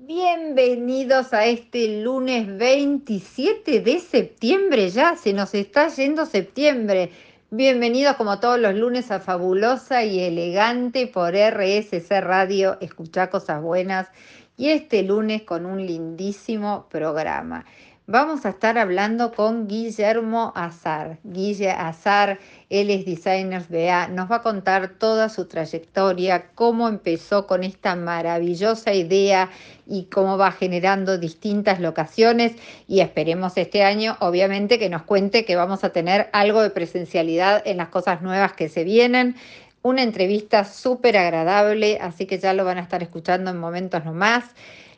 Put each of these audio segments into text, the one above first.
Bienvenidos a este lunes 27 de septiembre, ya se nos está yendo septiembre. Bienvenidos como todos los lunes a Fabulosa y Elegante por RSC Radio, escucha cosas buenas y este lunes con un lindísimo programa. Vamos a estar hablando con Guillermo Azar. Guille Azar, él es Designers BA, nos va a contar toda su trayectoria, cómo empezó con esta maravillosa idea y cómo va generando distintas locaciones y esperemos este año, obviamente, que nos cuente que vamos a tener algo de presencialidad en las cosas nuevas que se vienen. Una entrevista súper agradable, así que ya lo van a estar escuchando en momentos nomás.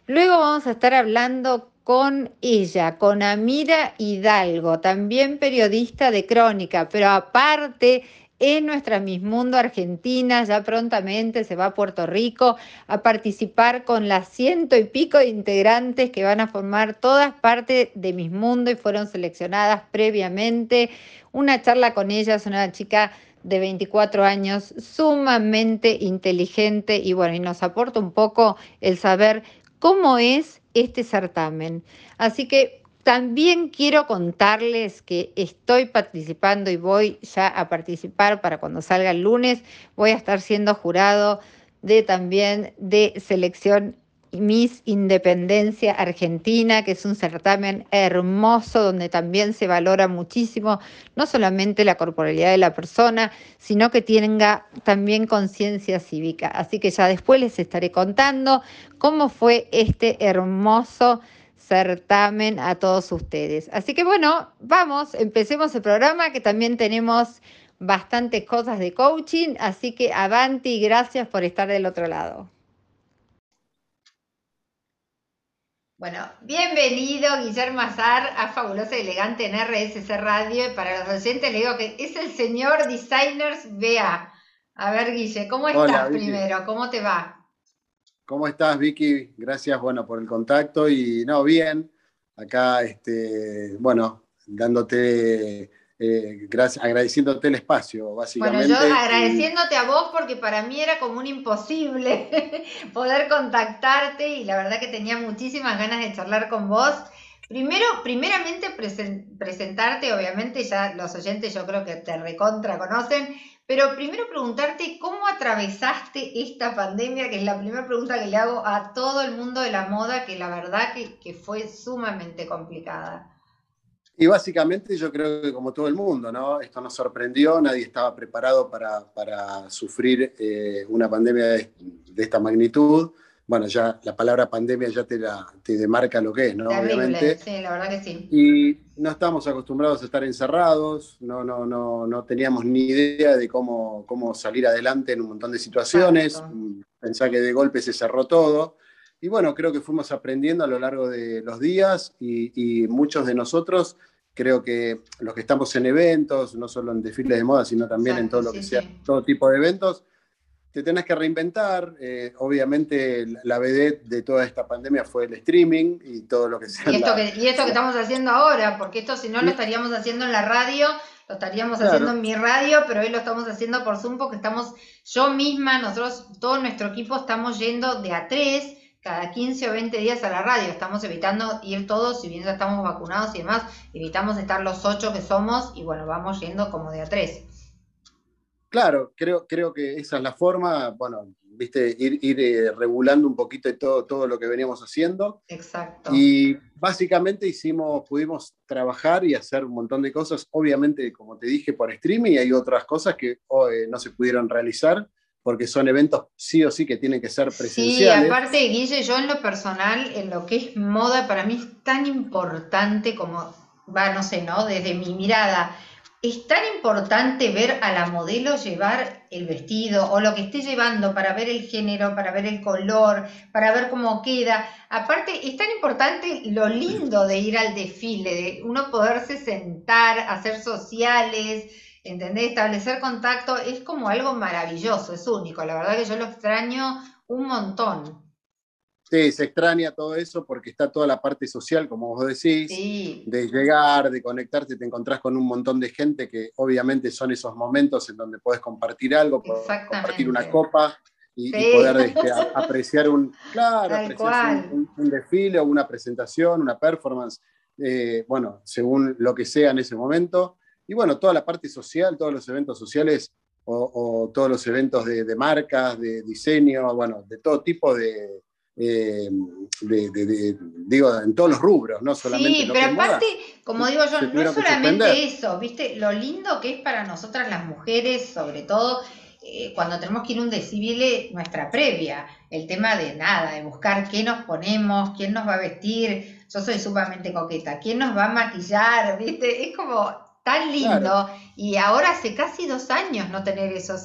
Luego vamos a estar hablando con ella, con Amira Hidalgo, también periodista de crónica, pero aparte en nuestra Miss Mundo Argentina, ya prontamente se va a Puerto Rico a participar con las ciento y pico de integrantes que van a formar todas partes de Miss Mundo y fueron seleccionadas previamente. Una charla con ella, es una chica de 24 años, sumamente inteligente y bueno, y nos aporta un poco el saber cómo es este certamen. Así que también quiero contarles que estoy participando y voy ya a participar para cuando salga el lunes. Voy a estar siendo jurado de también de selección Miss Independencia Argentina, que es un certamen hermoso donde también se valora muchísimo no solamente la corporalidad de la persona, sino que tenga también conciencia cívica. Así que ya después les estaré contando cómo fue este hermoso certamen a todos ustedes. Así que bueno, vamos, empecemos el programa que también tenemos bastantes cosas de coaching, así que avanti y gracias por estar del otro lado. Bueno, bienvenido Guillermo Azar a Fabulosa y Elegante en RSC Radio. Para los oyentes le digo que es el señor Designers BA. A ver, Guille, ¿cómo estás primero? ¿Cómo te va? ¿Cómo estás, Vicky? Gracias, bueno, por el contacto y no, bien. Acá, este, bueno, dándote eh, gracias, agradeciéndote el espacio, básicamente. Bueno, yo agradeciéndote a vos porque para mí era como un imposible poder contactarte y la verdad que tenía muchísimas ganas de charlar con vos. Primero, primeramente presentarte, obviamente ya los oyentes yo creo que te recontra conocen, pero primero preguntarte cómo atravesaste esta pandemia, que es la primera pregunta que le hago a todo el mundo de la moda, que la verdad que, que fue sumamente complicada. Y básicamente yo creo que como todo el mundo, ¿no? Esto nos sorprendió, nadie estaba preparado para, sufrir eh, una pandemia de, esta magnitud. Bueno, ya la palabra pandemia ya te, te demarca lo que es, ¿no? Obviamente. Sí, la verdad que sí. Y no estábamos acostumbrados a estar encerrados, no, no, no, no teníamos ni idea de cómo, cómo salir adelante en un montón de situaciones. Pensá que de golpe se cerró todo. Y bueno, creo que fuimos aprendiendo a lo largo de los días y, y muchos de nosotros creo que los que estamos en eventos, no solo en desfiles de moda, sino también en todo lo que sea, todo tipo de eventos, te tenés que reinventar. Eh, obviamente la vedette de toda esta pandemia fue el streaming y todo lo que sea. Y esto, que, y esto que estamos haciendo ahora, porque esto si no lo estaríamos haciendo en la radio, lo estaríamos haciendo en mi radio, pero hoy lo estamos haciendo por Zoom porque estamos, yo misma, nosotros, todo nuestro equipo estamos yendo de a tres cada 15 o 20 días a la radio. Estamos evitando ir todos, si bien ya estamos vacunados y demás, evitamos estar los ocho que somos y bueno, vamos yendo como de a tres. Claro, creo, creo que esa es la forma, bueno, viste, ir, ir eh, regulando un poquito todo, todo lo que veníamos haciendo. Exacto. Y básicamente hicimos, pudimos trabajar y hacer un montón de cosas, obviamente, como te dije, por streaming, y hay otras cosas que eh, no se pudieron realizar porque son eventos sí o sí que tienen que ser presenciales. Sí, aparte, Guille, yo en lo personal, en lo que es moda, para mí es tan importante como, va, no sé, ¿no? Desde mi mirada, es tan importante ver a la modelo llevar el vestido o lo que esté llevando para ver el género, para ver el color, para ver cómo queda. Aparte, es tan importante lo lindo de ir al desfile, de uno poderse sentar, hacer sociales ¿entendés? Establecer contacto es como algo maravilloso, es único. La verdad que yo lo extraño un montón. Sí, se extraña todo eso porque está toda la parte social, como vos decís, de llegar, de conectarte, te encontrás con un montón de gente que obviamente son esos momentos en donde puedes compartir algo, compartir una copa y, poder este, apreciar, un, claro, un, desfile o una presentación, una performance, eh, bueno, según lo que sea en ese momento. Y bueno, toda la parte social, todos los eventos sociales o, todos los eventos de, marcas, de diseño, bueno, de todo tipo de, eh, digo, en todos los rubros, no solamente. Sí, pero aparte, como digo yo, no es solamente eso, ¿viste? Lo lindo que es para nosotras las mujeres, sobre todo eh, cuando tenemos que ir a un desfile, nuestra previa, el tema de nada, de buscar qué nos ponemos, quién nos va a vestir. Yo soy sumamente coqueta, quién nos va a maquillar, ¿viste? Es como tan lindo. Y ahora hace casi dos años no tener eso.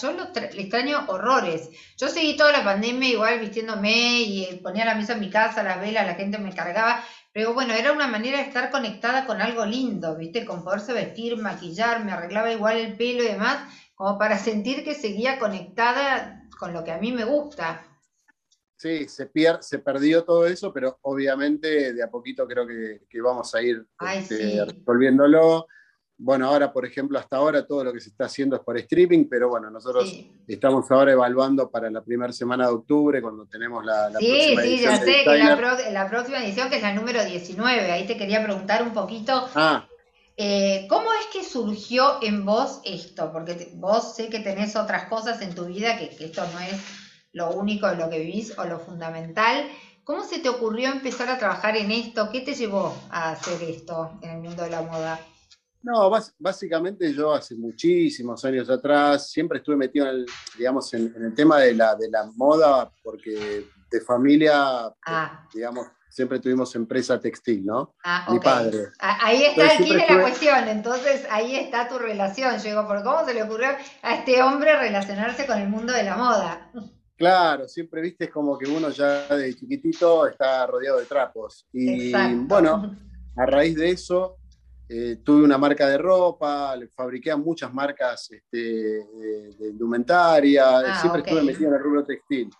Yo lo le extraño horrores. Yo seguí toda la pandemia igual vistiéndome y ponía la mesa en mi casa, la vela, la gente me cargaba. Pero bueno, era una manera de estar conectada con algo lindo, ¿viste? Con poderse vestir, maquillar, me arreglaba igual el pelo y demás, como para sentir que seguía conectada con lo que a mí me gusta. Sí, se, pier se perdió todo eso, pero obviamente de a poquito creo que, vamos a ir este, resolviéndolo. Bueno, ahora, por ejemplo, hasta ahora todo lo que se está haciendo es por streaming, pero bueno, nosotros estamos ahora evaluando para la primera semana de octubre, cuando tenemos la, la sí, próxima Sí, ya sé, que la, la, próxima edición, que es la número 19, ahí te quería preguntar un poquito. Ah. Eh, ¿Cómo es que surgió en vos esto? Porque vos sé que tenés otras cosas en tu vida, que, que esto no es lo único de lo que vivís o lo fundamental. ¿Cómo se te ocurrió empezar a trabajar en esto? ¿Qué te llevó a hacer esto en el mundo de la moda? No, básicamente yo hace muchísimos años atrás siempre estuve metido en el, digamos, en, el tema de la, de la moda porque de familia, ah. digamos, siempre tuvimos empresa textil, ¿no? Ah, Mi padre. Ahí está aquí de la cuestión, entonces ahí está tu relación. Yo digo, ¿por cómo se le ocurrió a este hombre relacionarse con el mundo de la moda? Claro, siempre viste es como que uno ya de chiquitito está rodeado de trapos. Y bueno, a raíz de eso eh, tuve una marca de ropa, fabriqué a muchas marcas este, de, indumentaria, ah, siempre estuve metido en el rubro textil.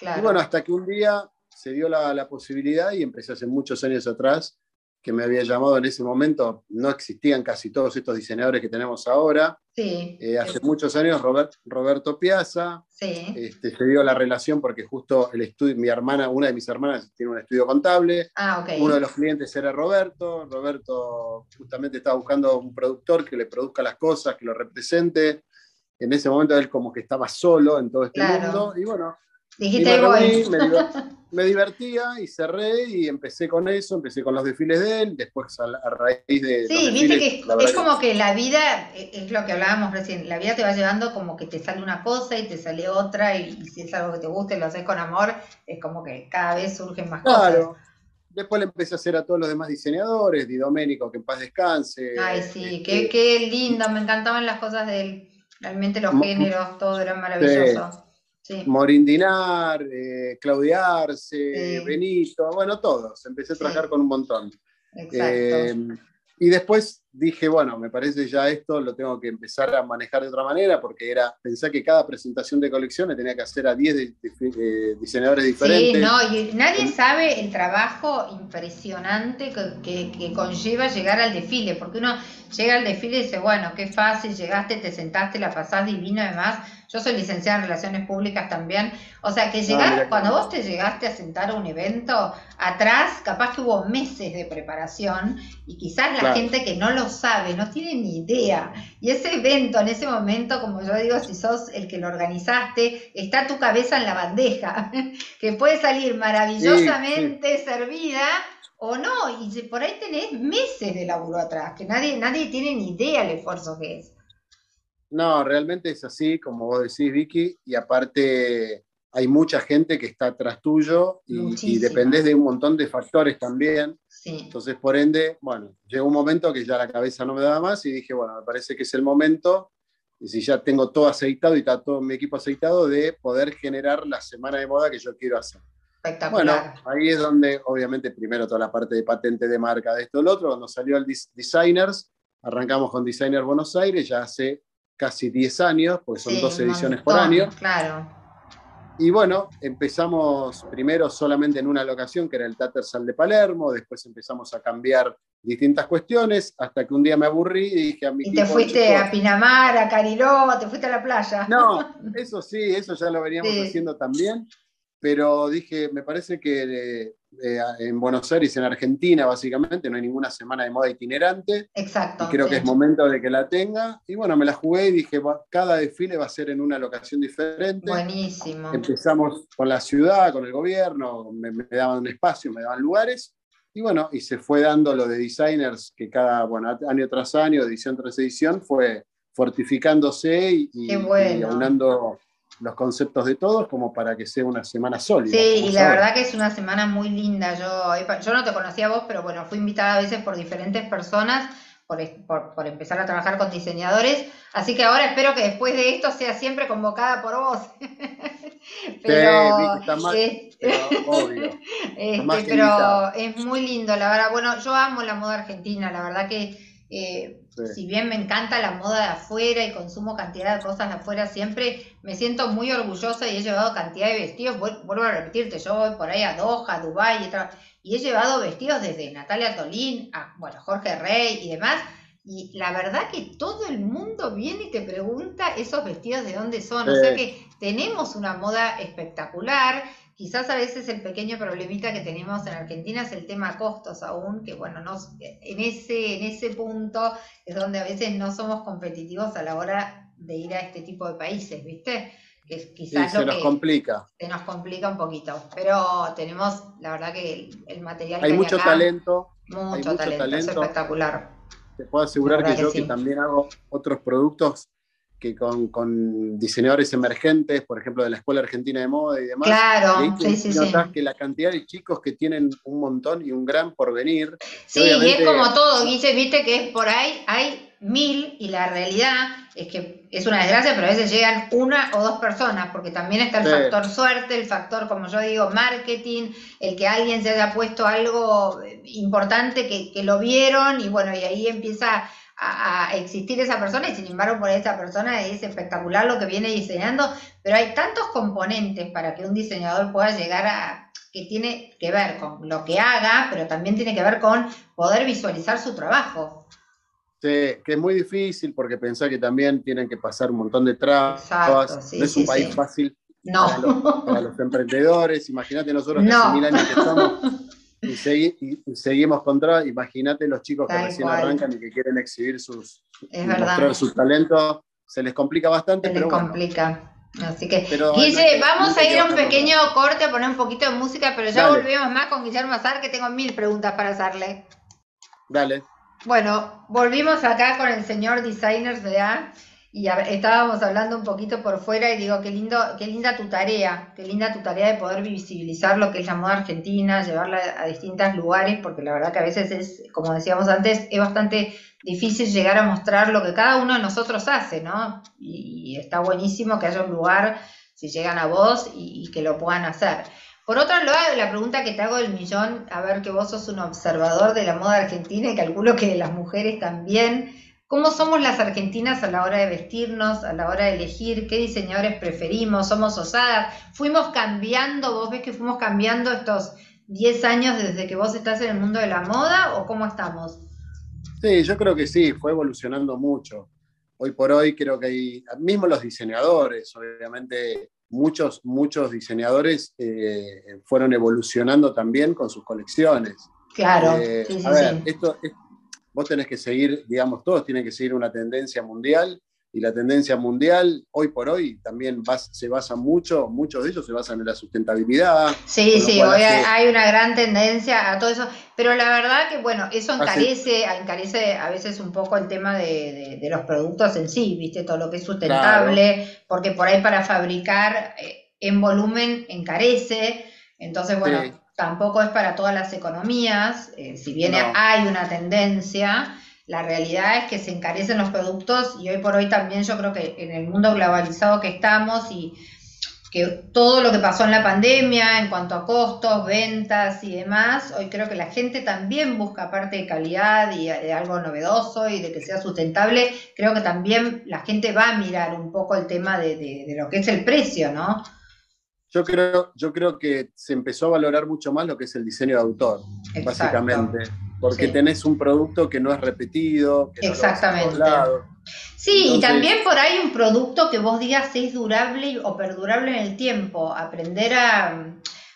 Y bueno, hasta que un día se dio la, la posibilidad y empecé hace muchos años atrás que me había llamado en ese momento, no existían casi todos estos diseñadores que tenemos ahora. Sí. Eh, hace muchos años Roberto Piazza. Sí. Este, se dio la relación porque justo el estudio, mi hermana, una de mis hermanas tiene un estudio contable. Ah, okay. Uno de los clientes era Roberto. Roberto justamente estaba buscando un productor que le produzca las cosas, que lo represente. En ese momento él como que estaba solo en todo este mundo. Y bueno, Dijiste me, divertía y cerré y empecé con eso, empecé con los desfiles de él, después a, raíz de... Sí, viste que es, como que la vida, e, es lo que hablábamos recién, la vida te va llevando como que te sale una cosa y te sale otra y, si es algo que te gusta y lo haces con amor, es como que cada vez surgen más claro. cosas. Después le empecé a hacer a todos los demás diseñadores, Di Domenico, que en paz descanse. Ay, sí, qué, qué, lindo, me encantaban las cosas de él. Realmente los géneros, todo era maravilloso. Morindinar, eh, Claudia Arce, Benito, bueno, todos. Empecé a trabajar con un montón. Eh, y después dije, bueno, me parece ya esto lo tengo que empezar a manejar de otra manera, porque era, pensé que cada presentación de colección le tenía que hacer a 10 diseñadores diferentes. Sí, no, y nadie sabe el trabajo impresionante que, que, conlleva llegar al desfile, porque uno llega al desfile y dice, bueno, qué fácil, llegaste, te sentaste, la pasás divino además yo soy licenciada en Relaciones Públicas también. O sea, que llegar, ah, cuando vos te llegaste a sentar a un evento, atrás capaz que hubo meses de preparación y quizás la gente que no lo sabe no tiene ni idea. Y ese evento en ese momento, como yo digo, si sos el que lo organizaste, está tu cabeza en la bandeja, que puede salir maravillosamente servida o no, y por ahí tenés meses de laburo atrás, que nadie, nadie tiene ni idea el esfuerzo que es. No, realmente es así, como vos decís, Vicky, y aparte hay mucha gente que está atrás tuyo y, dependés de un montón de factores también. Entonces, por ende, bueno, llegó un momento que ya la cabeza no me daba más y dije, bueno, me parece que es el momento, y si ya tengo todo aceitado y está todo mi equipo aceitado, de poder generar la semana de moda que yo quiero hacer. Espectacular. Bueno, ahí es donde, obviamente, primero toda la parte de patente de marca de esto y lo otro, cuando salió el Designers, arrancamos con Designers Buenos Aires, ya hace casi 10 años, porque son dos ediciones por año. Claro. Y bueno, empezamos primero solamente en una locación, que era el Tattersall de Palermo, después empezamos a cambiar distintas cuestiones, hasta que un día me aburrí y dije a mi ¿Y te fuiste a Pinamar, a Cariló, te fuiste a la playa? No, eso sí, eso ya lo veníamos haciendo también, pero dije, me parece que eh, en Buenos Aires, en Argentina, básicamente, no hay ninguna semana de moda itinerante. Exacto. Y creo que es momento de que la tenga. Y bueno, me la jugué y dije, cada desfile va a ser en una locación diferente. Buenísimo. Empezamos con la ciudad, con el gobierno, me, me daban espacio, me daban lugares. Y bueno, y se fue dando lo de designers que cada, bueno, año tras año, edición tras edición, fue fortificándose y, y, y aunando los conceptos de todos como para que sea una semana sólida. Sí, y la verdad que es una semana muy linda. Yo, yo no te conocía a vos, pero bueno, fui invitada a veces por diferentes personas por, por, empezar a trabajar con diseñadores. Así que ahora espero que después de esto sea siempre convocada por vos. pero, mal, pero obvio. Este, pero es muy lindo, la verdad. Bueno, yo amo la moda argentina, la verdad que eh, si bien me encanta la moda de afuera y consumo cantidad de cosas de afuera, siempre me siento muy orgullosa y he llevado cantidad de vestidos. Vuelvo a repetirte, yo voy por ahí a Doha, a Dubái y, he llevado vestidos desde Natalia Tolín a bueno, Jorge Rey y demás. Y la verdad que todo el mundo viene y te pregunta esos vestidos de dónde son. O sea que tenemos una moda espectacular Quizás a veces el pequeño problemita que tenemos en Argentina es el tema costos aún, que bueno, en, ese, en ese punto es donde a veces no somos competitivos a la hora de ir a este tipo de países, ¿viste? Que quizás se nos complica. Se nos complica un poquito, pero tenemos, la verdad que el, material... Hay mucho talento. Mucho, talento, es espectacular. Te puedo asegurar que, yo que también hago otros productos que con, con, diseñadores emergentes, por ejemplo, de la Escuela Argentina de Moda y demás, claro, sí, sí, notas que la cantidad de chicos que tienen un montón y un gran porvenir. Sí, y es como todo, Guille, viste que es por ahí, hay mil y la realidad es que es una desgracia, pero a veces llegan una o dos personas, porque también está el factor suerte, el factor, como yo digo, marketing, el que alguien se haya puesto algo importante que, que lo vieron y bueno, y ahí empieza a, existir esa persona y sin embargo por esa persona es espectacular lo que viene diseñando, pero hay tantos componentes para que un diseñador pueda llegar a que tiene que ver con lo que haga, pero también tiene que ver con poder visualizar su trabajo. Sí, que es muy difícil porque pensar que también tienen que pasar un montón de trabas. no es un país fácil no. Para, los, emprendedores. Imagínate nosotros que hace mil años que estamos y, seguimos contra, imagínate los chicos que recién arrancan y que quieren exhibir sus, mostrar sus talentos, se les complica bastante. Se les complica. Así que, Guille, vamos a ir a un pequeño corte a poner un poquito de música, pero ya volvemos más con Guillermo Azar, que tengo mil preguntas para hacerle. Dale. Bueno, volvimos acá con el señor Designers de A y estábamos hablando un poquito por fuera y digo, qué, lindo, qué linda tu tarea, qué linda tu tarea de poder visibilizar lo que es la moda argentina, llevarla a distintos lugares, porque la verdad que a veces es, como decíamos antes, es bastante difícil llegar a mostrar lo que cada uno de nosotros hace, ¿no? Y, está buenísimo que haya un lugar, si llegan a vos, y, que lo puedan hacer. Por otro lado, la pregunta que te hago del millón, a ver que vos sos un observador de la moda argentina y calculo que las mujeres también, ¿Cómo somos las argentinas a la hora de vestirnos, a la hora de elegir qué diseñadores preferimos? ¿Somos osadas? ¿Fuimos cambiando? ¿Vos ves que fuimos cambiando estos 10 años desde que vos estás en el mundo de la moda o cómo estamos? Sí, yo creo que sí, fue evolucionando mucho. Hoy por hoy creo que hay, mismo los diseñadores, obviamente muchos, muchos diseñadores eh, fueron evolucionando también con sus colecciones. Claro. Eh, a ver, esto, vos tenés que seguir, digamos, todos tienen que seguir una tendencia mundial y la tendencia mundial hoy por hoy también se basa mucho, muchos de ellos se basan en la sustentabilidad. Sí, sí, hoy hay una gran tendencia a todo eso, pero la verdad que bueno, eso encarece, encarece a veces un poco el tema de, los productos en sí, viste, todo lo que es sustentable, porque por ahí para fabricar eh, en volumen encarece, entonces bueno tampoco es para todas las economías, eh, si bien hay una tendencia, la realidad es que se encarecen los productos y hoy por hoy también yo creo que en el mundo globalizado que estamos y que todo lo que pasó en la pandemia en cuanto a costos, ventas y demás, hoy creo que la gente también busca parte de calidad y de algo novedoso y de que sea sustentable, creo que también la gente va a mirar un poco el tema de, de lo que es el precio, ¿no? Yo creo, yo creo que se empezó a valorar mucho más lo que es el diseño de autor, básicamente. porque tenés un producto que no es repetido. Que Exactamente. sí, y también por ahí un producto que vos digas es durable o perdurable en el tiempo. Aprender a...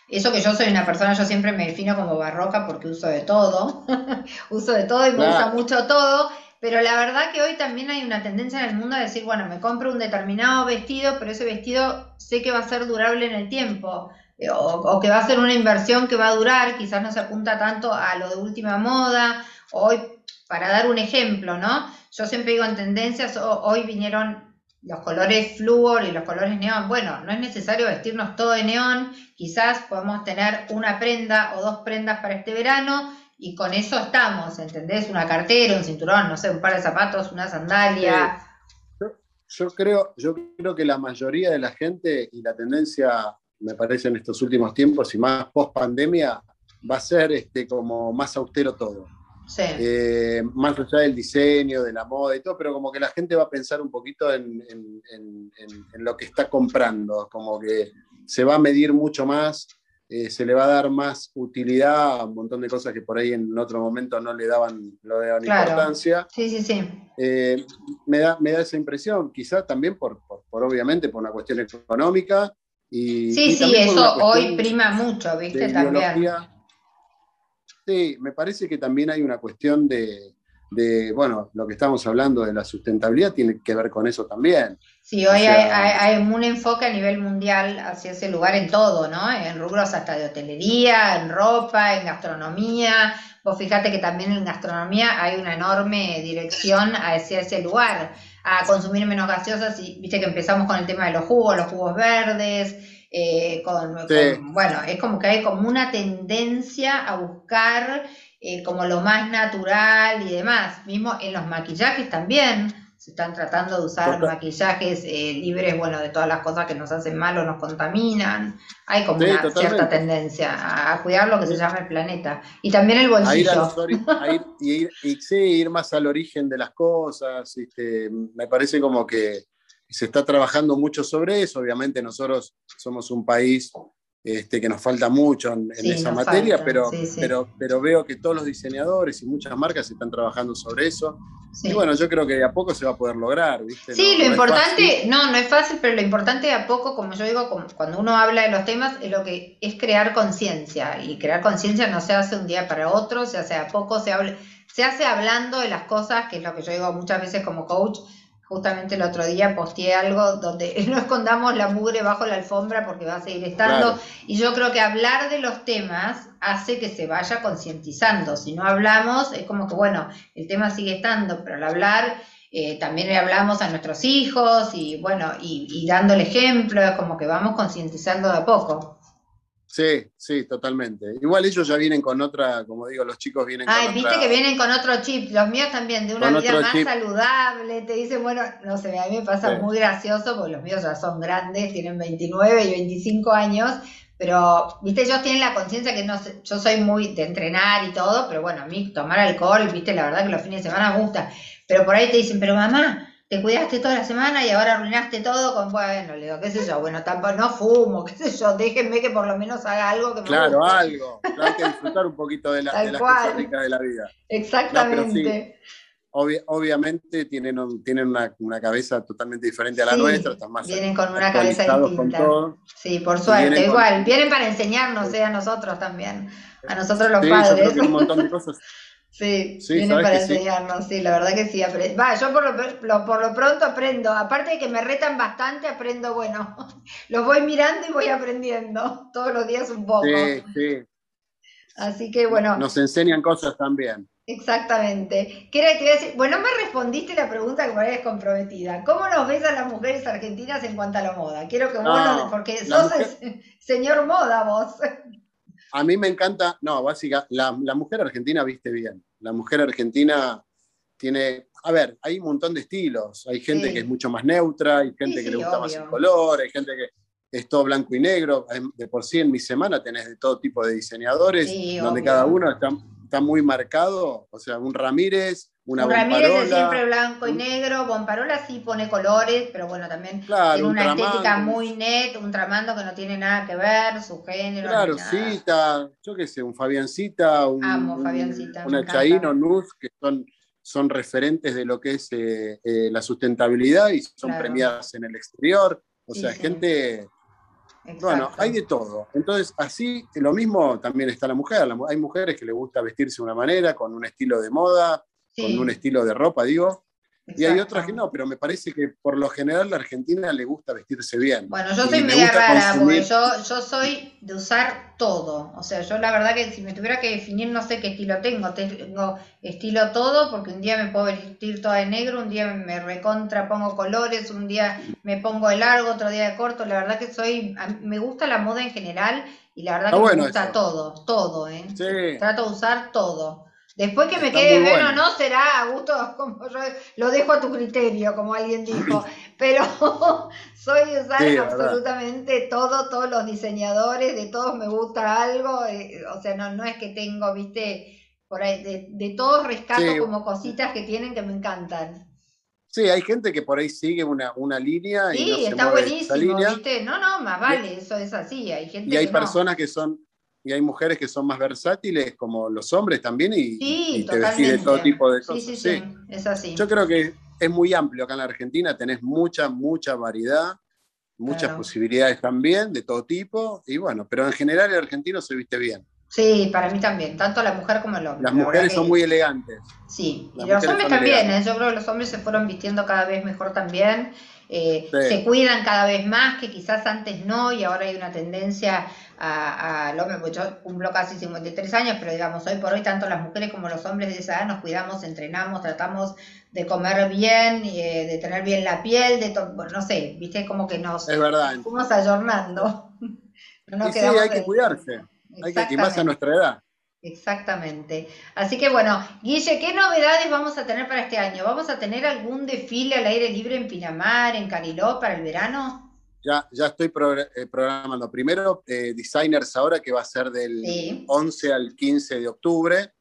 Eso que yo soy una persona, yo siempre me defino como barroca porque uso de todo, uso de todo y me gusta mucho todo, pero la verdad que hoy también hay una tendencia en el mundo a decir, bueno, me compro un determinado vestido, pero ese vestido sé que va a ser durable en el tiempo o, que va a ser una inversión que va a durar, quizás no se apunta tanto a lo de última moda. Hoy, para dar un ejemplo, ¿no? Yo siempre digo en tendencias, hoy vinieron los colores flúor y los colores neón. Bueno, no es necesario vestirnos todo de neón, quizás podemos tener una prenda o dos prendas para este verano y con eso estamos, ¿entendés? Una cartera, un cinturón, no sé, un par de zapatos, una sandalia. yo, creo, yo creo que la mayoría de la gente y la tendencia me parece, en estos últimos tiempos y más post pandemia, va a ser este, como más austero todo. Sí. Eh, más allá del diseño, de la moda y todo, pero como que la gente va a pensar un poquito en, lo que está comprando, como que se va a medir mucho más, eh, se le va a dar más utilidad a un montón de cosas que por ahí en otro momento no le daban, lo daban importancia. Sí, sí, sí. Eh, me, da, me da esa impresión, quizás también por, por, obviamente, por una cuestión económica, sí, sí, eso hoy prima mucho, ¿viste? También. Sí, me parece que también hay una cuestión de, bueno, lo que estamos hablando de la sustentabilidad tiene que ver con eso también. Sí, hoy hay, un enfoque a nivel mundial hacia ese lugar en todo, ¿no? En rubros hasta de hotelería, en ropa, en gastronomía. Vos fíjate que también en gastronomía hay una enorme dirección hacia ese lugar a consumir menos gaseosas y viste que empezamos con el tema de los jugos, los jugos verdes, eh, con, bueno, es como que hay como una tendencia a buscar eh, como lo más natural y demás, mismo en los maquillajes también, se están tratando de usar maquillajes eh, libres, bueno, de todas las cosas que nos hacen mal o nos contaminan. Hay como una cierta tendencia a, cuidar lo que se llama el planeta. Y también el bolsillo. A ir, y, sí, ir más al origen de las cosas. Este, me parece como que se está trabajando mucho sobre eso. Obviamente nosotros somos un país este, que nos falta mucho en, esa materia, pero, Pero, pero veo que todos los diseñadores y muchas marcas están trabajando sobre eso. Y bueno, yo creo que de a poco se va a poder lograr, ¿viste? Sí, lo importante, no, no es fácil, pero lo importante de a poco, como yo digo, cuando uno habla de los temas, es lo que es crear conciencia. Y crear conciencia no se hace un día para otro, se hace a poco, se, se hace hablando de las cosas, que es lo que yo digo muchas veces como coach, Justamente el otro día posteé algo donde no escondamos la mugre bajo la alfombra porque va a seguir estando. Y yo creo que hablar de los temas hace que se vaya concientizando. Si no hablamos, es como que, bueno, el tema sigue estando, pero al hablar eh, también le hablamos a nuestros hijos y, bueno, y, y dando el ejemplo, es como que vamos concientizando de a poco. Sí, sí, totalmente. Igual ellos ya vienen con otra, como digo, los chicos vienen con Ay, viste que vienen con otro chip, los míos también, de una vida más saludable, te dicen, bueno, no sé, a mí me pasa muy gracioso, porque los míos ya son grandes, tienen 29 y 25 años, pero, viste, ellos tienen la conciencia que no sé, yo soy muy de entrenar y todo, pero bueno, a mí tomar alcohol, viste, la verdad que los fines de semana me gusta, pero por ahí te dicen, pero mamá, te cuidaste toda la semana y ahora arruinaste todo con, bueno, le digo, qué sé yo, bueno, tampoco, no fumo, qué sé yo, déjenme que por lo menos haga algo que me Claro, algo, hay que disfrutar un poquito de, la, de las cosas ricas de la vida. Exactamente. obviamente tienen, tienen una, una, cabeza totalmente diferente a la nuestra, están más Vienen con una cabeza distinta. Sí, por suerte, igual, vienen para enseñarnos, eh, a nosotros también, a nosotros los padres. Yo creo que un montón de cosas Sí, vienen para enseñarnos, sí. la verdad que sí. Va, yo por lo, por lo pronto aprendo, aparte de que me retan bastante, aprendo, bueno, los voy mirando y voy aprendiendo todos los días un poco. Sí, sí. Así que bueno. Nos enseñan cosas también. Exactamente. ¿Qué era, te iba a decir? Bueno, me respondiste la pregunta que me habías comprometida. ¿Cómo nos ves a las mujeres argentinas en cuanto a la moda? Quiero que vos porque sos el señor moda vos. A mí me encanta, no, básica, la, mujer argentina viste bien. La mujer argentina tiene, a ver, hay un montón de estilos. Hay gente que es mucho más neutra, hay gente que le gusta más el color, hay gente que es todo blanco y negro. De por sí en mi semana tenés de todo tipo de diseñadores, donde cada uno está, está, muy marcado. O sea, un Ramírez, una Ramírez es siempre blanco y negro, Bomparola sí pone colores, pero bueno, también tiene una estética muy net, un tramando que no tiene nada que ver, su género. Claro, Cita, yo qué sé, un Fabiancita, un, Amo Fabiancita, una Chaino, Nuz, que son, son referentes de lo que es eh, eh, la sustentabilidad y son premiadas en el exterior. O sea, gente... Bueno, hay de todo. Entonces, así, lo mismo también está la mujer. Hay mujeres que les gusta vestirse de una manera, con un estilo de moda, con un estilo de ropa, digo. Y hay otras que no, pero me parece que por lo general la Argentina le gusta vestirse bien. Bueno, yo soy media rara, porque yo, yo soy de usar todo. O sea, yo la verdad que si me tuviera que definir, no sé qué estilo tengo. Tengo estilo todo, porque un día me puedo vestir toda de negro, un día me recontra pongo colores, un día me pongo de largo, otro día de corto. La verdad que soy, me gusta la moda en general y la verdad que me gusta todo, todo, ¿eh? Trato de usar todo. Después que me quede bien o no, será a gusto, como yo lo dejo a tu criterio, como alguien dijo. Pero soy usar absolutamente todo, todos los diseñadores, de todos me gusta algo. Eh, o sea, no, no es que tengo, viste, por ahí, de, todos rescato como cositas que tienen que me encantan. Sí, hay gente que por ahí sigue una, una línea. Sí, y no está buenísimo, ¿viste? No, no, más vale, eso es así. Hay gente y hay personas que son y hay mujeres que son más versátiles como los hombres también y, te decide todo tipo de cosas. Sí, sí, sí, es así. Yo creo que es muy amplio acá en la Argentina, tenés mucha, mucha variedad, muchas posibilidades también de todo tipo y bueno, pero en general el argentino se viste bien. Sí, para mí también, tanto la mujer como el hombre. Las mujeres son muy elegantes. Sí, y los hombres también, ¿eh? yo creo que los hombres se fueron vistiendo cada vez mejor también. Eh, se cuidan cada vez más, que quizás antes no, y ahora hay una tendencia a, hombre, pues yo cumplo casi 53 años, pero digamos, hoy por hoy tanto las mujeres como los hombres de esa edad nos cuidamos, entrenamos, tratamos de comer bien, eh, de tener bien la piel, de no sé, viste, como que nos fuimos ayornando. sí, hay que cuidarse, hay que, y más a nuestra edad. Exactamente. Así que bueno, Guille, ¿qué novedades vamos a tener para este año? ¿Vamos a tener algún desfile al aire libre en Pinamar, en Cariló para el verano? Ya, ya estoy eh, programando. Primero, eh, Designers ahora, que va a ser del 11 al 15 de octubre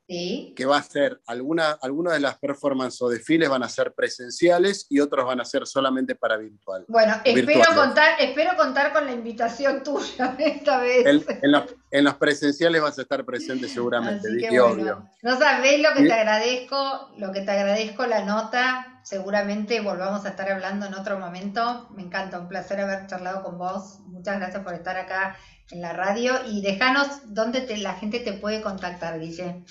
que va a ser alguna, algunas de las performances o desfiles van a ser presenciales y otros van a ser solamente para virtual. Bueno, espero contar, espero contar con la invitación tuya esta vez. en, los, presenciales vas a estar presente seguramente, Vicky, obvio. No sabés lo que te agradezco, lo que te agradezco la nota. Seguramente volvamos a estar hablando en otro momento. Me encanta, un placer haber charlado con vos. Muchas gracias por estar acá en la radio y déjanos dónde la gente te puede contactar, Guille.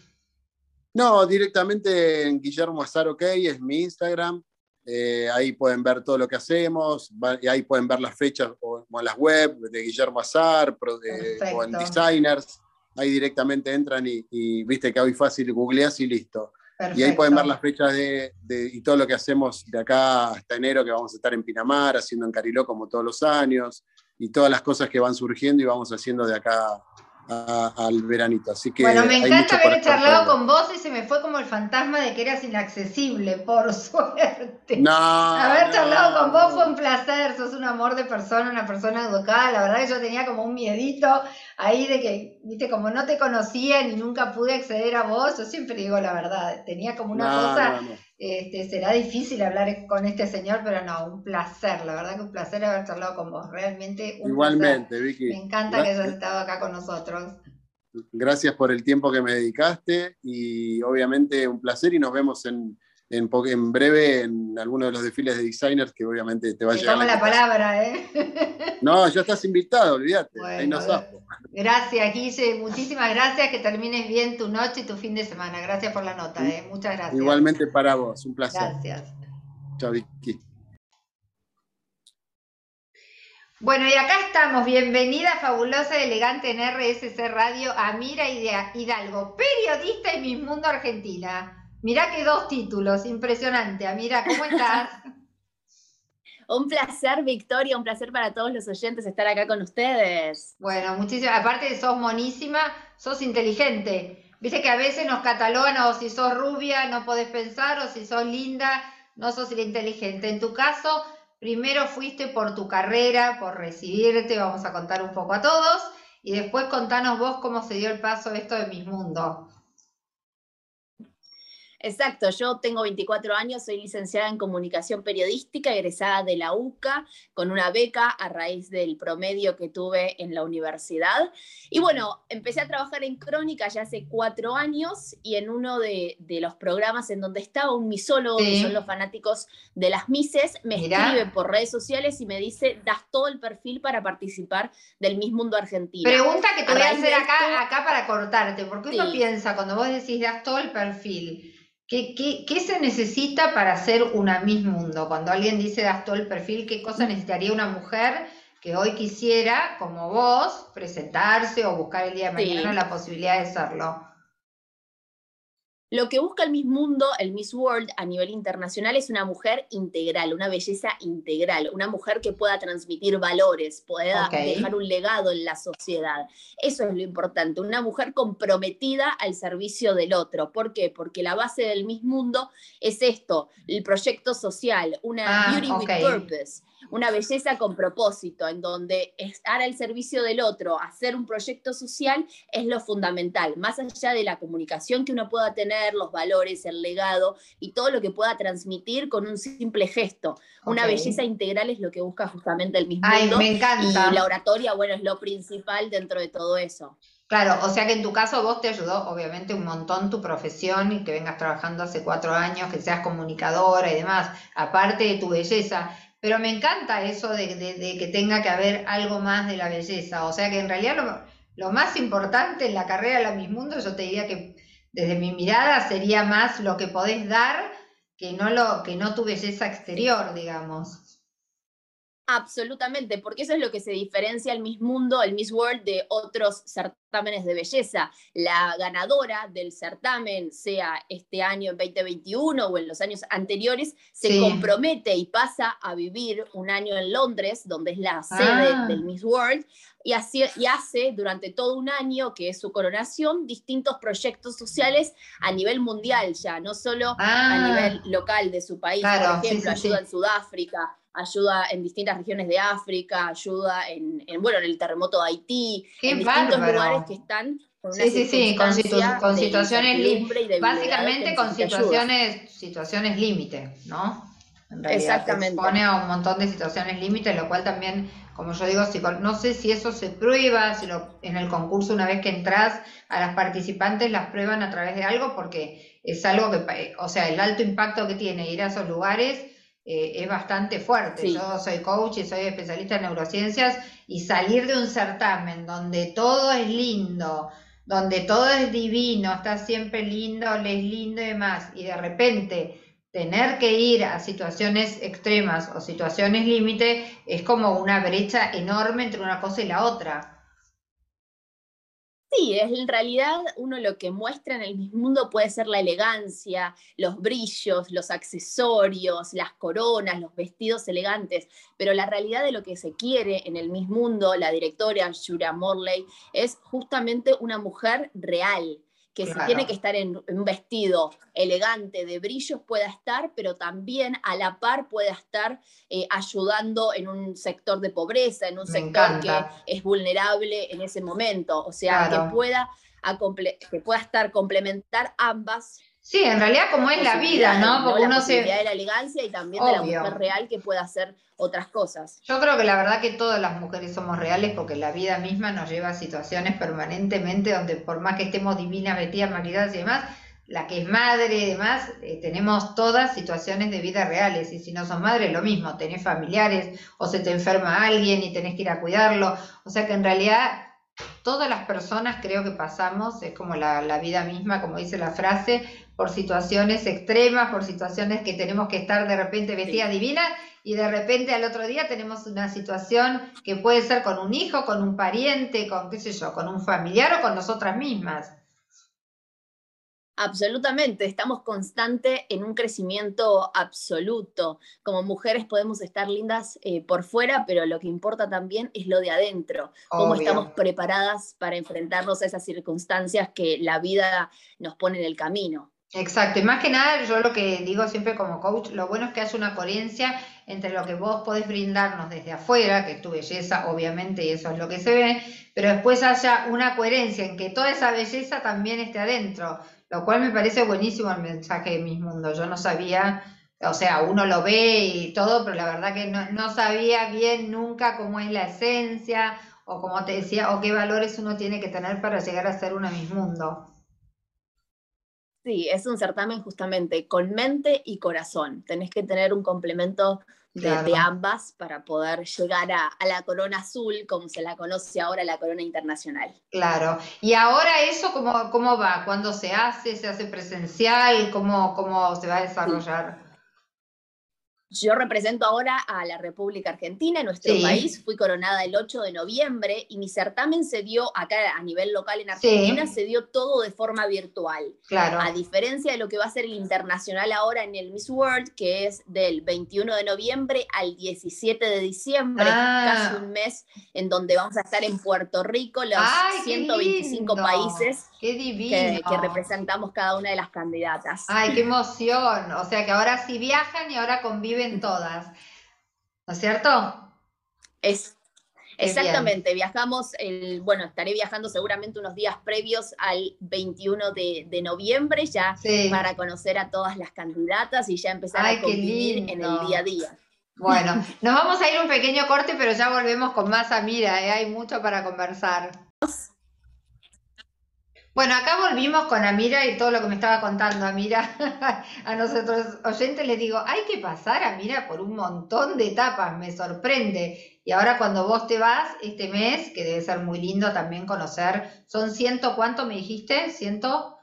No, directamente en Guillermo Azar OK, es mi Instagram. Eh, ahí pueden ver todo lo que hacemos, y ahí pueden ver las fechas o, en las web de Guillermo Azar o en Designers. Ahí directamente entran y, viste que hoy fácil googleas y listo. Y ahí pueden ver las fechas de, y todo lo que hacemos de acá hasta enero, que vamos a estar en Pinamar, haciendo en Cariló como todos los años, y todas las cosas que van surgiendo y vamos haciendo de acá al veranito. Así que bueno, me encanta haber charlado con vos y se me fue como el fantasma de que eras inaccesible, por suerte. No. Haber charlado con vos fue un placer, sos un amor de persona, una persona educada. La verdad que yo tenía como un miedito ahí de que, viste, como no te conocía ni nunca pude acceder a vos, yo siempre digo la verdad, tenía como una cosa este, será difícil hablar con este señor, pero no, un placer, la verdad que un placer haber charlado con vos, realmente un Igualmente, Vicky. Me encanta que hayas estado acá con nosotros. Gracias por el tiempo que me dedicaste y obviamente un placer y nos vemos en, en, en breve en alguno de los desfiles de designers que obviamente te va a llegar. Toma la palabra, ¿eh? No, ya estás invitado, olvídate. ahí nos Gracias, Guille. Muchísimas gracias. Que termines bien tu noche y tu fin de semana. Gracias por la nota, ¿eh? Muchas gracias. Igualmente para vos, un placer. Gracias. Chao, Vicky. Bueno, y acá estamos. Bienvenida, fabulosa, elegante en RSC Radio, Amira Hidalgo, periodista en Mis Mundo Argentina. Mirá que dos títulos, impresionante. Amira, ¿cómo estás? un placer, Victoria, un placer para todos los oyentes estar acá con ustedes. Bueno, muchísimas. Aparte, sos monísima, sos inteligente. Viste que a veces nos catalogan o si sos rubia no podés pensar, o si sos linda no sos inteligente. En tu caso, primero fuiste por tu carrera, por recibirte, vamos a contar un poco a todos, y después contanos vos cómo se dio el paso esto de Mis Mundo. Exacto, yo tengo 24 años, soy licenciada en comunicación periodística, egresada de la UCA, con una beca a raíz del promedio que tuve en la universidad. Y bueno, empecé a trabajar en Crónica ya hace cuatro años y en uno de, los programas en donde estaba un misólogo, que son los fanáticos de las Mises, me escribe por redes sociales y me dice, das todo el perfil para participar del Miss Mundo Argentino. Pregunta que te voy a hacer acá, acá para cortarte, porque uno piensa, cuando vos decís, das todo el perfil, ¿Qué, se necesita para ser una Miss Mundo? Cuando alguien dice das todo el perfil, ¿qué cosa necesitaría una mujer que hoy quisiera, como vos, presentarse o buscar el día de mañana la posibilidad de serlo? Lo que busca el Miss Mundo, el Miss World a nivel internacional es una mujer integral, una belleza integral, una mujer que pueda transmitir valores, pueda dejar un legado en la sociedad. Eso es lo importante, una mujer comprometida al servicio del otro. ¿Por qué? Porque la base del Miss Mundo es esto, el proyecto social, una ah, beauty with purpose una belleza con propósito, en donde estar al servicio del otro, hacer un proyecto social es lo fundamental, más allá de la comunicación que uno pueda tener, los valores, el legado y todo lo que pueda transmitir con un simple gesto. Una belleza integral es lo que busca justamente el mismo Ay, me encanta. Y la oratoria, bueno, es lo principal dentro de todo eso. Claro, o sea que en tu caso vos te ayudó obviamente un montón tu profesión y que vengas trabajando hace cuatro años, que seas comunicadora y demás, aparte de tu belleza. Pero me encanta eso de, que tenga que haber algo más de la belleza. O sea que en realidad lo, más importante en la carrera de la Miss Mundo, yo te diría que desde mi mirada sería más lo que podés dar que no, lo, que no tu belleza exterior, digamos. Absolutamente, porque eso es lo que se diferencia el Miss Mundo, el Miss World de otros certámenes de belleza. La ganadora del certamen, sea este año en 2021 o en los años anteriores, se compromete y pasa a vivir un año en Londres, donde es la sede ah. del Miss World, y, y hace durante todo un año, que es su coronación, distintos proyectos sociales a nivel mundial ya, no solo a ah. nivel local de su país, por ejemplo, ayuda en Sudáfrica, ayuda en distintas regiones de África, ayuda en, bueno, en el terremoto de Haití, en distintos lugares que están con sí, sí, sí, con, situaciones límite, básicamente con situaciones, situaciones límite, ¿no? Exactamente. pone a un montón de situaciones límite, lo cual también, como yo digo, no sé si eso se prueba, si lo, en el concurso una vez que entras a las participantes las prueban a través de algo, porque es algo que, o sea, el alto impacto que tiene ir a esos lugares eh, es bastante fuerte. Yo soy coach y soy especialista en neurociencias y salir de un certamen donde todo es lindo, donde todo es divino, está siempre lindo, es lindo y demás, y de repente tener que ir a situaciones extremas o situaciones límite es como una brecha enorme entre una cosa y la otra. Sí, en realidad uno lo que muestra en el mundo puede ser la elegancia, los brillos, los accesorios, las coronas, los vestidos elegantes, pero la realidad de lo que se quiere en el mismo mundo, la directora Shura Morley, es justamente una mujer real, que si tiene que estar en, un vestido elegante de brillos pueda estar, pero también a la par pueda estar eh, ayudando en un sector de pobreza, en un sector que es vulnerable en ese momento, o sea, que pueda que pueda estar complementar ambas Sí, en realidad como es la vida, ¿no? Porque uno se... de la elegancia y también de la mujer real que puede hacer otras cosas. Yo creo que la verdad que todas las mujeres somos reales porque la vida misma nos lleva a situaciones permanentemente donde por más que estemos divinas, vestidas, maquilladas y demás, la que es madre y demás, eh, tenemos todas situaciones de vida reales. Y si no son madres, lo mismo, tenés familiares o se te enferma alguien y tenés que ir a cuidarlo. O sea que en realidad todas las personas creo que pasamos, es como la, la vida misma, como dice la frase, por situaciones extremas, por situaciones que tenemos que estar de repente vestida divina y de repente al otro día tenemos una situación que puede ser con un hijo, con un pariente, con qué sé yo, con un familiar o con nosotras mismas. Absolutamente, estamos constante en un crecimiento absoluto. Como mujeres podemos estar lindas eh, por fuera, pero lo que importa también es lo de adentro, cómo estamos preparadas para enfrentarnos a esas circunstancias que la vida nos pone en el camino. Exacto, y más que nada yo lo que digo siempre como coach, lo bueno es que haya una coherencia entre lo que vos podés brindarnos desde afuera, que es tu belleza, obviamente, y eso es lo que se ve, pero después haya una coherencia en que toda esa belleza también esté adentro. lo cual me parece buenísimo el mensaje de Miss Mundo. Yo no sabía, o sea, uno lo ve y todo, pero la verdad que no, no sabía bien nunca cómo es la esencia o como te decía, o qué valores uno tiene que tener para llegar a ser una Miss Mundo. Sí, es un certamen justamente con mente y corazón. Tenés que tener un complemento de, ambas para poder llegar a, la corona azul, como se la conoce ahora, la corona internacional. Claro. ¿Y ahora eso cómo, cómo va? ¿Cuándo se hace? ¿Se hace presencial? ¿Cómo, cómo se va a desarrollar? Yo represento ahora a la República Argentina, nuestro país. Fui coronada el 8 de noviembre y mi certamen se dio acá a nivel local en Argentina, se dio todo de forma virtual. Claro. A diferencia de lo que va a ser el internacional ahora en el Miss World, que es del 21 de noviembre al 17 de diciembre, ah. casi un mes, en donde vamos a estar en Puerto Rico, los 125 países que, que representamos cada una de las candidatas. Ay, qué emoción. O sea que ahora sí viajan y ahora conviven en todas. ¿No es cierto? Es, exactamente, viajamos, el, bueno, estaré viajando seguramente unos días previos al 21 de, noviembre ya para conocer a todas las candidatas y ya empezar a convivir en el día a día. Bueno, nos vamos a ir un pequeño corte, pero ya volvemos con más Amira, ¿eh? hay mucho para conversar. Bueno, acá volvimos con Amira y todo lo que me estaba contando Amira. a nosotros oyentes les digo, hay que pasar, Amira, por un montón de etapas, me sorprende. Y ahora cuando vos te vas este mes, que debe ser muy lindo también conocer, son ciento, ¿cuánto me dijiste? ¿Ciento?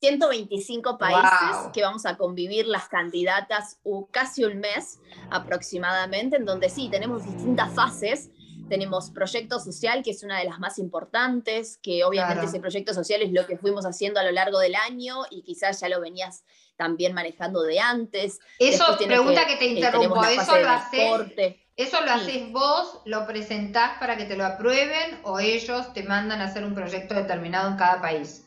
125 países que vamos a convivir las candidatas casi un mes aproximadamente, en donde sí, tenemos distintas fases tenemos proyecto social, que es una de las más importantes, que obviamente ese proyecto social es lo que fuimos haciendo a lo largo del año y quizás ya lo venías también manejando de antes. Eso, pregunta que, te eh, interrumpo, ¿eso lo, haces, ¿eso lo haces vos, lo presentás para que te lo aprueben o ellos te mandan a hacer un proyecto determinado en cada país?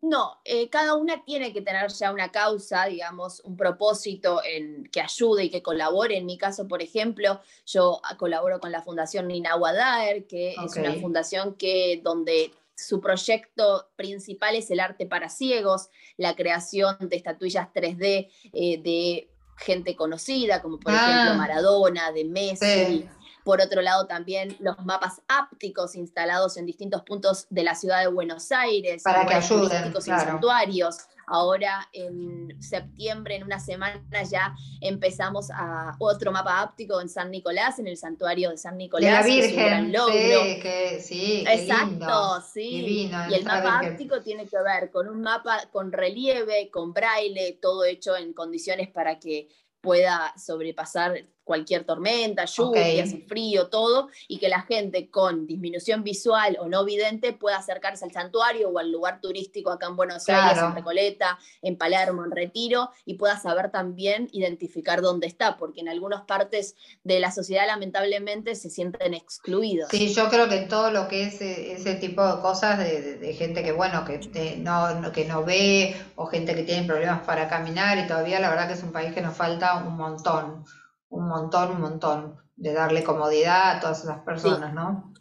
No, eh, cada una tiene que tener ya una causa, digamos, un propósito en, que ayude y que colabore. En mi caso, por ejemplo, yo colaboro con la Fundación Nina Wadaer, que es una fundación que donde su proyecto principal es el arte para ciegos, la creación de estatuillas 3D eh, de gente conocida, como por ejemplo ah. Maradona, de Messi. Por otro lado, también los mapas ápticos instalados en distintos puntos de la ciudad de Buenos Aires, para que ayuden, y santuarios. Ahora en septiembre, en una semana, ya empezamos a otro mapa áptico en San Nicolás, en el santuario de San Nicolás. De la Virgen. Sí, que, sí, Exacto, sí. y el mapa áptico tiene que ver con un mapa con relieve, con braille, todo hecho en condiciones para que pueda sobrepasar cualquier tormenta, lluvia, frío, todo, y que la gente con disminución visual o no vidente pueda acercarse al santuario o al lugar turístico acá en Buenos Aires, en Recoleta, en Palermo, en Retiro, y pueda saber también identificar dónde está, porque en algunas partes de la sociedad lamentablemente se sienten excluidos. Sí, yo creo que todo lo que es eh, ese tipo de cosas de, gente que, bueno, que no, que no ve o gente que tiene problemas para caminar y todavía la verdad que es un país que nos falta un montón un montón, un montón, de darle comodidad a todas esas personas, ¿no?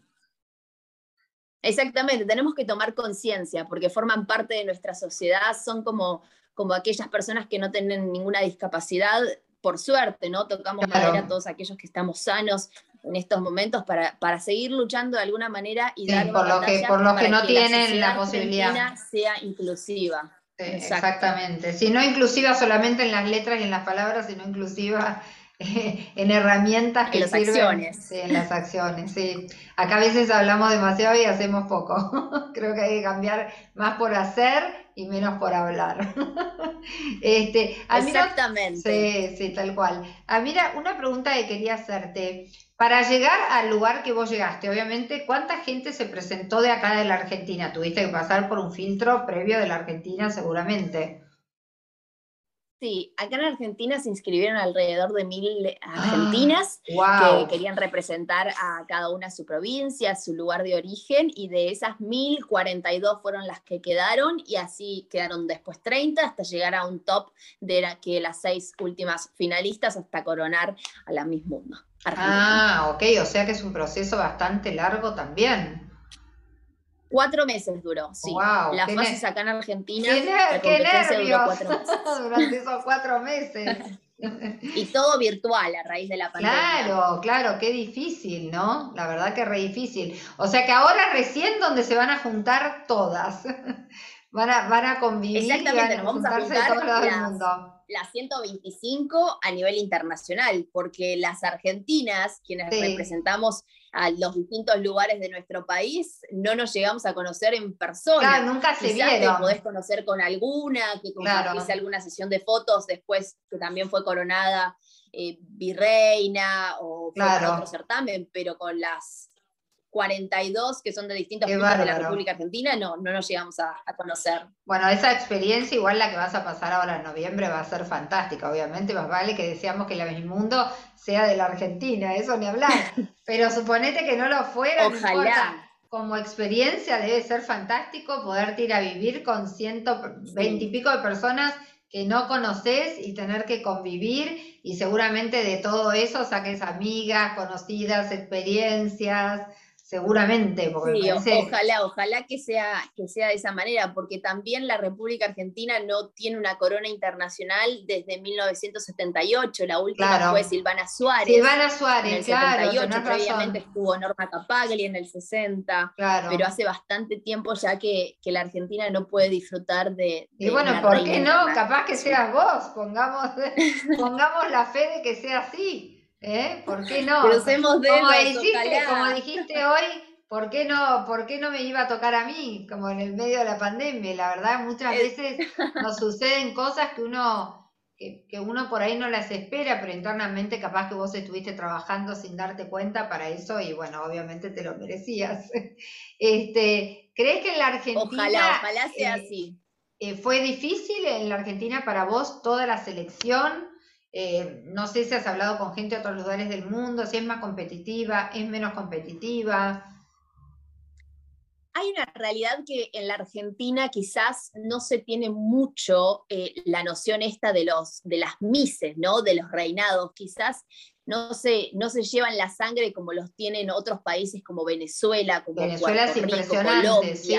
Exactamente, tenemos que tomar conciencia porque forman parte de nuestra sociedad, son como, como aquellas personas que no tienen ninguna discapacidad, por suerte, ¿no? Tocamos madera a todos aquellos que estamos sanos en estos momentos para, para seguir luchando de alguna manera y dar por lo que por los que no tienen la, posibilidad sea inclusiva. exactamente. Si no inclusiva solamente en las letras y en las palabras, sino inclusiva en herramientas que en las acciones. Sí, en las acciones, sí. Acá a veces hablamos demasiado y hacemos poco. Creo que hay que cambiar más por hacer y menos por hablar. este, Exactamente. sí, sí, tal cual. Ah, mira, una pregunta que quería hacerte. Para llegar al lugar que vos llegaste, obviamente, ¿cuánta gente se presentó de acá de la Argentina? Tuviste que pasar por un filtro previo de la Argentina, seguramente. Sí, acá en Argentina se inscribieron alrededor de mil argentinas que querían representar a cada una su provincia, su lugar de origen, y de esas mil, 42 fueron las que quedaron, y así quedaron después 30 hasta llegar a un top de la, que las seis últimas finalistas hasta coronar a la Miss Mundo. Ah, ok, o sea que es un proceso bastante largo también. Cuatro meses duró, sí. Wow, la fase acá en Argentina. Qué, duró cuatro meses. Durante esos cuatro meses. y todo virtual a raíz de la pandemia. Claro, claro, qué difícil, ¿no? La verdad que es re difícil. O sea que ahora recién donde se van a juntar todas. van, a, van a convivir. Exactamente, nos vamos a juntar del mundo las 125 a nivel internacional, porque las argentinas, quienes representamos a los distintos lugares de nuestro país, no nos llegamos a conocer en persona. Claro, nunca se Quizás vieron. te podés conocer con alguna, que compartís alguna sesión de fotos después, que también fue coronada eh, virreina o claro. otro certamen, pero con las 42 que son de distintos países de la República Argentina, no, no nos llegamos a, conocer. Bueno, esa experiencia, igual la que vas a pasar ahora en noviembre, va a ser fantástica, obviamente, más vale que deseamos que la Mundo sea de la Argentina, eso ni hablar, pero suponete que no lo fuera, Ojalá. como experiencia debe ser fantástico poder ir a vivir con 120 y pico de personas que no conoces y tener que convivir y seguramente de todo eso saques amigas, conocidas, experiencias, seguramente. sí, ojalá, ojalá que sea, que sea de esa manera, porque también la República Argentina no tiene una corona internacional desde 1978, la última fue Silvana Suárez. Silvana Suárez, en el claro, 78, previamente estuvo Norma Capagli en el 60, claro. pero hace bastante tiempo ya que, que la Argentina no puede disfrutar de... y bueno, ¿por qué no? Capaz que seas vos, pongamos, pongamos la fe de que sea así. ¿Eh? ¿Por qué no? Crucemos dedos, como, dijiste, como dijiste hoy, ¿por qué, no, ¿por qué no me iba a tocar a mí? Como en el medio de la pandemia. La verdad, muchas veces nos suceden cosas que uno, que, uno por ahí no las espera, pero internamente capaz que vos estuviste trabajando sin darte cuenta para eso y bueno, obviamente te lo merecías. Este, ¿Crees que en la Argentina... Ojalá, ojalá sea eh, así. Eh, ¿Fue difícil en la Argentina para vos toda la selección? Eh, no sé si has hablado con gente de otros lugares del mundo, si es más competitiva, es menos competitiva. Hay una realidad que en la Argentina quizás no se tiene mucho eh, la noción esta de, los, de las mises, ¿no? de los reinados. Quizás no se, no se llevan la sangre como los tienen otros países como Venezuela, como Venezuela es impresionante, sí.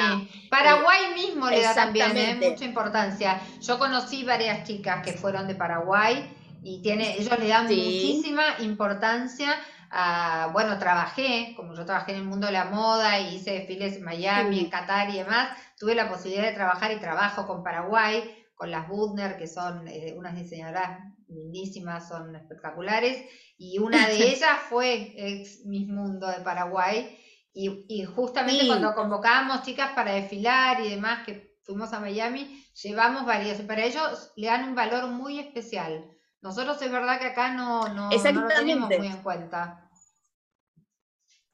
Paraguay mismo le da también ¿eh? mucha importancia. Yo conocí varias chicas que fueron de Paraguay y tiene, ellos le dan muchísima importancia a, bueno, trabajé, como yo trabajé en el mundo de la moda y hice desfiles en Miami, en Qatar y demás, tuve la posibilidad de trabajar y trabajo con Paraguay, con las Budner, que son eh, unas diseñadoras lindísimas, son espectaculares, y una de ellas fue ex Miss Mundo de Paraguay, y, justamente cuando convocábamos chicas para desfilar y demás, que fuimos a Miami, llevamos varias, y para ellos le dan un valor muy especial nosotros es verdad que acá no, no, lo tenemos muy en cuenta.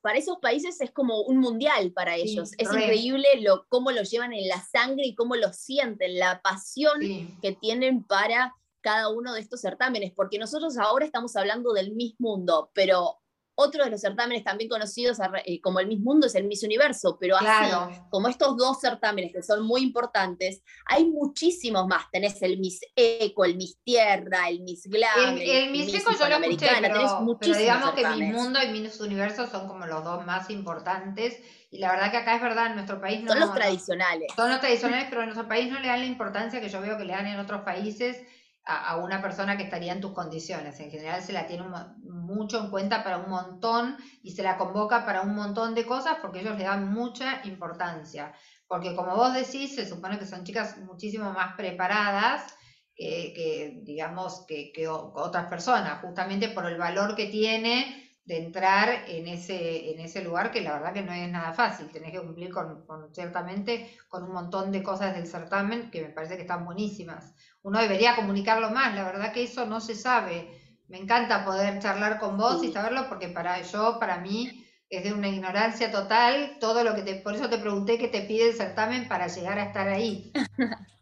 Para esos países es como un mundial para ellos. es increíble lo, cómo lo llevan en la sangre y cómo lo sienten, la pasión que tienen para cada uno de estos certámenes, porque nosotros ahora estamos hablando del mismo mundo, pero otro de los certámenes también conocidos eh, como el Miss Mundo es el Miss Universo, pero así como estos dos certámenes que son muy importantes, hay muchísimos más. Tenés el Miss Eco, el Miss Tierra, el Miss Glam, el, Miss, Eco yo lo escuché, pero, pero digamos que Miss Mundo y Miss Universo son como los dos más importantes. Y la verdad que acá es verdad, en nuestro país no. Son los tradicionales. son los tradicionales, pero en nuestro país no le dan la importancia que yo veo que le dan en otros países a, una persona que estaría en tus condiciones. En general se la tiene mucho en cuenta para un montón y se la convoca para un montón de cosas porque ellos le dan mucha importancia. Porque como vos decís, se supone que son chicas muchísimo más preparadas que, digamos, que, que otras personas, justamente por el valor que tiene de entrar en ese, en ese lugar que la verdad que no es nada fácil, tenés que cumplir con, ciertamente con un montón de cosas del certamen que me parece que están buenísimas. Uno debería comunicarlo más, la verdad que eso no se sabe. Me encanta poder charlar con vos y saberlo porque para yo, para mí, es de una ignorancia total todo lo que te, por eso te pregunté qué te pide el certamen para llegar a estar ahí.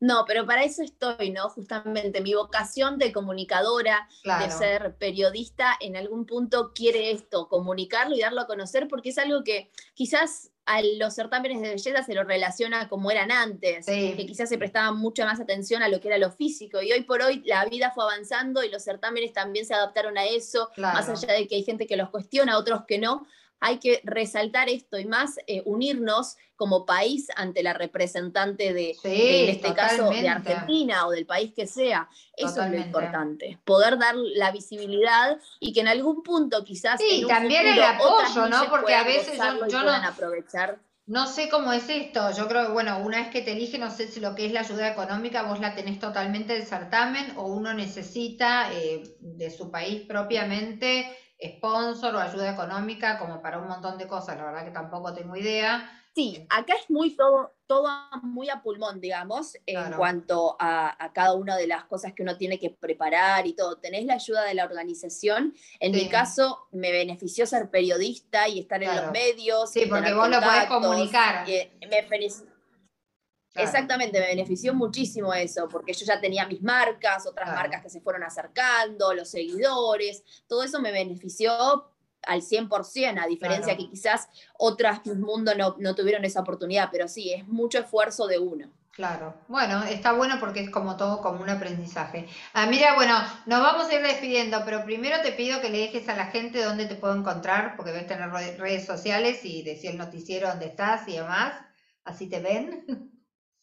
No, pero para eso estoy, ¿no? Justamente mi vocación de comunicadora, de ser periodista, en algún punto quiere esto, comunicarlo y darlo a conocer, porque es algo que quizás a los certámenes de belleza se lo relaciona como eran antes, que quizás se prestaba mucha más atención a lo que era lo físico. Y hoy por hoy la vida fue avanzando y los certámenes también se adaptaron a eso, más allá de que hay gente que los cuestiona, otros que no, hay que resaltar esto y más eh, unirnos como país ante la representante de, en este caso, de Argentina o del país que sea. Eso es lo importante, poder dar la visibilidad y que en algún punto quizás... Sí, también el apoyo, ¿no? Porque a veces yo, no... aprovechar no sé cómo es esto. Yo creo que, bueno, una vez que te elige, no sé si lo que es la ayuda económica vos la tenés totalmente del certamen o uno necesita eh, de su país propiamente sponsor o ayuda económica como para un montón de cosas. La verdad que tampoco tengo idea. Sí, acá es muy todo, todo muy a pulmón, digamos, en cuanto a, cada una de las cosas que uno tiene que preparar y todo. Tenés la ayuda de la organización. En mi caso, me benefició ser periodista y estar en los medios. Sí, porque vos lo podés comunicar. Exactamente, me benefició muchísimo eso, porque yo ya tenía mis marcas, otras marcas que se fueron acercando, los seguidores, todo eso me benefició al 100%, a diferencia que quizás otras mundo no, no tuvieron esa oportunidad, pero sí, es mucho esfuerzo de uno. Claro, bueno, está bueno porque es como todo, como un aprendizaje. Ah, mira, bueno, nos vamos a ir despidiendo, pero primero te pido que le dejes a la gente dónde te puedo encontrar, porque ves tener redes sociales y decir el noticiero dónde estás y demás, así te ven.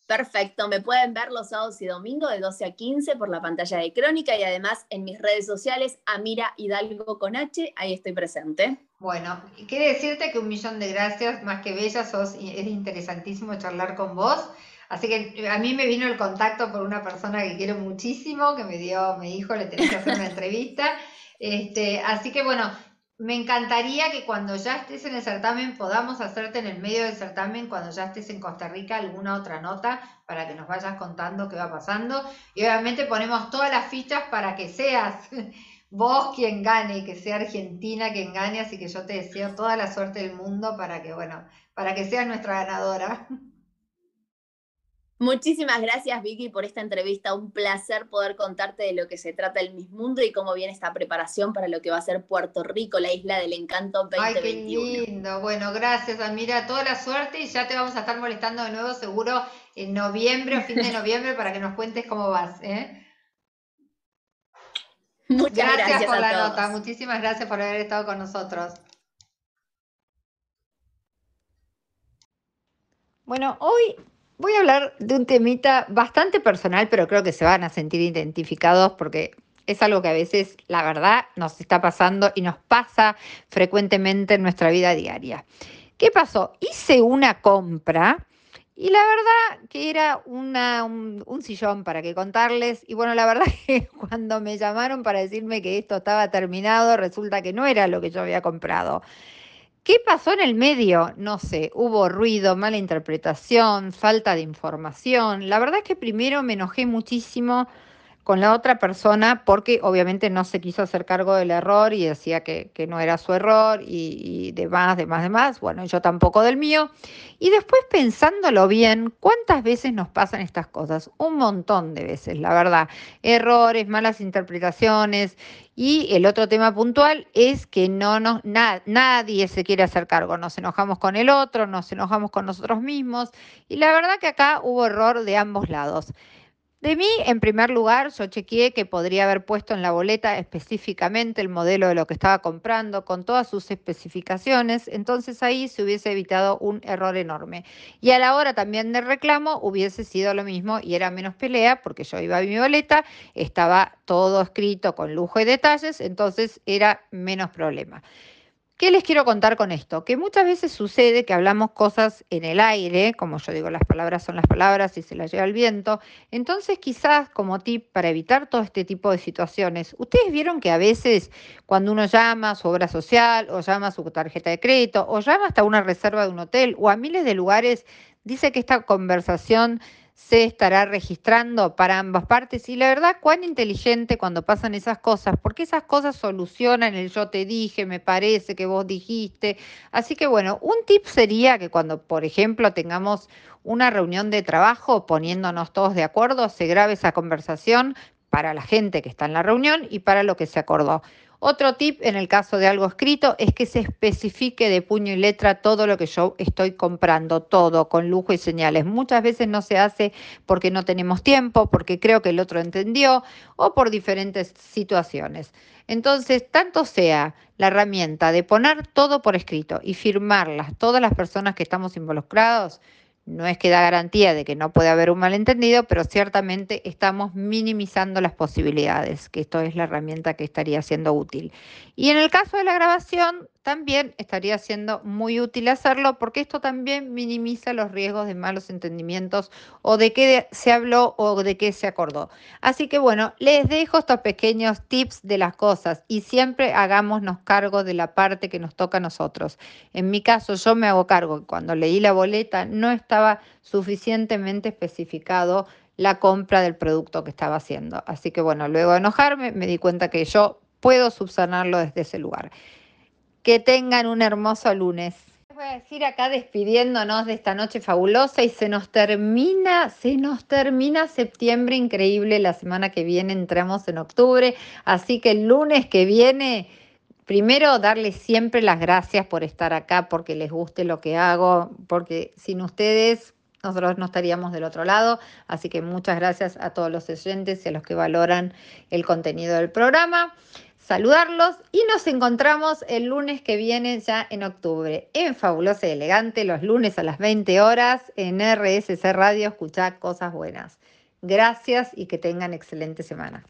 Perfecto, me pueden ver los sábados y domingos de 12 a 15 por la pantalla de Crónica y además en mis redes sociales, Amira Hidalgo con H, ahí estoy presente. Bueno, quiere decirte que un millón de gracias, más que bella, sos, es interesantísimo charlar con vos. Así que a mí me vino el contacto por una persona que quiero muchísimo, que me dio, me dijo, le tenés que hacer una entrevista. Este, así que bueno, me encantaría que cuando ya estés en el certamen podamos hacerte en el medio del certamen, cuando ya estés en Costa Rica, alguna otra nota para que nos vayas contando qué va pasando. Y obviamente ponemos todas las fichas para que seas vos quien gane, que sea Argentina quien gane, así que yo te deseo toda la suerte del mundo para que, bueno, para que seas nuestra ganadora. Muchísimas gracias Vicky por esta entrevista. Un placer poder contarte de lo que se trata el Miss Mundo y cómo viene esta preparación para lo que va a ser Puerto Rico, la isla del encanto 2021. Ay, qué lindo. Bueno, gracias Amira, toda la suerte y ya te vamos a estar molestando de nuevo seguro en noviembre o fin de noviembre para que nos cuentes cómo vas. ¿eh? Muchas gracias, gracias por la nota. Muchísimas gracias por haber estado con nosotros. Bueno, hoy Voy a hablar de un temita bastante personal, pero creo que se van a sentir identificados porque es algo que a veces, la verdad, nos está pasando y nos pasa frecuentemente en nuestra vida diaria. ¿Qué pasó? Hice una compra y la verdad que era una, un, sillón para que contarles. Y bueno, la verdad que cuando me llamaron para decirme que esto estaba terminado, resulta que no era lo que yo había comprado. ¿Qué pasó en el medio? No sé, hubo ruido, mala interpretación, falta de información. La verdad es que primero me enojé muchísimo con la otra persona porque obviamente no se quiso hacer cargo del error y decía que, no era su error y, y demás, demás, demás. Bueno, yo tampoco del mío. Y después pensándolo bien, ¿cuántas veces nos pasan estas cosas? Un montón de veces, la verdad. Errores, malas interpretaciones. Y el otro tema puntual es que no nos, nadie se quiere hacer cargo. Nos enojamos con el otro, nos enojamos con nosotros mismos. Y la verdad que acá hubo error de ambos lados. De mí, en primer lugar, yo chequeé que podría haber puesto en la boleta específicamente el modelo de lo que estaba comprando con todas sus especificaciones, entonces ahí se hubiese evitado un error enorme. Y a la hora también del reclamo hubiese sido lo mismo y era menos pelea porque yo iba a mi boleta, estaba todo escrito con lujo y detalles, entonces era menos problema. ¿Qué les quiero contar con esto? Que muchas veces sucede que hablamos cosas en el aire, como yo digo, las palabras son las palabras y se las lleva el viento. Entonces, quizás como tip para evitar todo este tipo de situaciones, ustedes vieron que a veces cuando uno llama a su obra social o llama a su tarjeta de crédito o llama hasta una reserva de un hotel o a miles de lugares, dice que esta conversación se estará registrando para ambas partes y la verdad cuán inteligente cuando pasan esas cosas, porque esas cosas solucionan el yo te dije, me parece que vos dijiste. Así que bueno, un tip sería que cuando, por ejemplo, tengamos una reunión de trabajo poniéndonos todos de acuerdo, se grabe esa conversación para la gente que está en la reunión y para lo que se acordó. Otro tip en el caso de algo escrito es que se especifique de puño y letra todo lo que yo estoy comprando, todo con lujo y señales. Muchas veces no se hace porque no tenemos tiempo, porque creo que el otro entendió o por diferentes situaciones. Entonces, tanto sea la herramienta de poner todo por escrito y firmarlas, todas las personas que estamos involucrados, no es que da garantía de que no puede haber un malentendido, pero ciertamente estamos minimizando las posibilidades, que esto es la herramienta que estaría siendo útil. Y en el caso de la grabación, también estaría siendo muy útil hacerlo porque esto también minimiza los riesgos de malos entendimientos o de qué se habló o de qué se acordó. Así que bueno, les dejo estos pequeños tips de las cosas y siempre hagámonos cargo de la parte que nos toca a nosotros. En mi caso, yo me hago cargo. Cuando leí la boleta no estaba suficientemente especificado la compra del producto que estaba haciendo. Así que bueno, luego de enojarme me di cuenta que yo puedo subsanarlo desde ese lugar. Que tengan un hermoso lunes. Voy a decir acá despidiéndonos de esta noche fabulosa y se nos termina, se nos termina septiembre increíble, la semana que viene entramos en octubre, así que el lunes que viene, primero darles siempre las gracias por estar acá, porque les guste lo que hago, porque sin ustedes nosotros no estaríamos del otro lado, así que muchas gracias a todos los oyentes y a los que valoran el contenido del programa saludarlos y nos encontramos el lunes que viene ya en octubre en Fabulosa y Elegante, los lunes a las 20 horas en RSC Radio, escuchar cosas buenas. Gracias y que tengan excelente semana.